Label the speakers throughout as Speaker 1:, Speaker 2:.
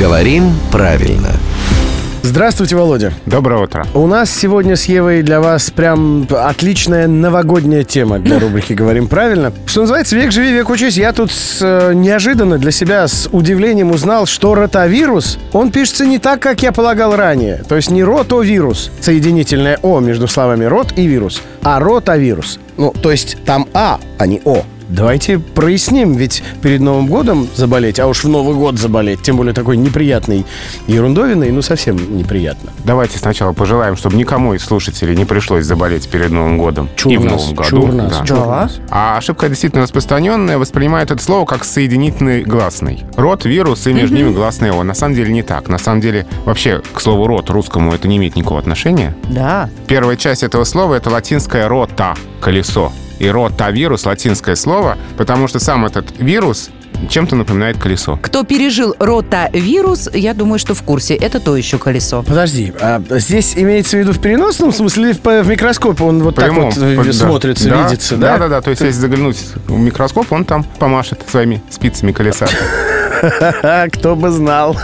Speaker 1: Говорим правильно.
Speaker 2: Здравствуйте, Володя.
Speaker 3: Доброе утро.
Speaker 2: У нас сегодня с Евой для вас прям отличная новогодняя тема для рубрики «Говорим правильно». Что называется, век живи, век учись. Я тут с, э, неожиданно для себя с удивлением узнал, что ротавирус, он пишется не так, как я полагал ранее. То есть не ротовирус, соединительное «о» между словами «рот» и «вирус», а ротавирус. Ну, то есть там «а», а не «о». Давайте проясним, ведь перед Новым годом заболеть, а уж в Новый год заболеть, тем более такой неприятный ерундовиной, ну совсем неприятно.
Speaker 3: Давайте сначала пожелаем, чтобы никому из слушателей не пришлось заболеть перед Новым годом
Speaker 2: Чур
Speaker 3: и в
Speaker 2: нас,
Speaker 3: Новом году.
Speaker 2: чур нас,
Speaker 3: Да.
Speaker 2: чур нас.
Speaker 3: А ошибка действительно распространенная, воспринимают это слово как соединительный гласный. Рот, вирус и между ними гласное «о». На самом деле не так. На самом деле вообще к слову «рот» русскому это не имеет никакого отношения.
Speaker 4: Да.
Speaker 3: Первая часть этого слова — это латинское «рота» — колесо. И ротавирус — латинское слово, потому что сам этот вирус чем-то напоминает колесо.
Speaker 4: Кто пережил ротавирус, я думаю, что в курсе. Это то еще колесо.
Speaker 2: Подожди, а здесь имеется в виду в переносном смысле или в, в микроскоп он вот так
Speaker 3: Прямом.
Speaker 2: вот э,
Speaker 3: Да.
Speaker 2: смотрится,
Speaker 3: Да.
Speaker 2: видится, да?
Speaker 3: Да, да, да. То есть, если заглянуть в микроскоп, он там помашет своими спицами колеса.
Speaker 2: Кто бы знал.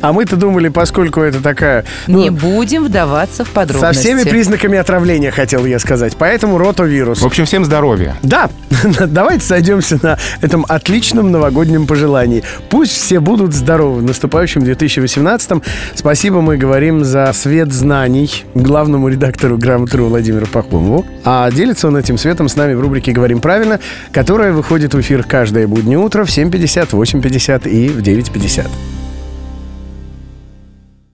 Speaker 2: А мы-то думали, поскольку это такая... ну,
Speaker 4: Не будем вдаваться в
Speaker 2: со
Speaker 4: подробности.
Speaker 2: всеми признаками отравления, хотел я сказать. Поэтому ротовирус.
Speaker 3: В общем, всем здоровья.
Speaker 2: Да, давайте сойдемся на этом отличном новогоднем пожелании. Пусть все будут здоровы в наступающем 2018-м. Спасибо мы говорим за свет знаний главному редактору «Грамотру» Владимиру Пахомову. А делится он этим светом с нами в рубрике «Говорим правильно», которая выходит в эфир каждое буднее утро в 7.50, 8.50 и в 9.50.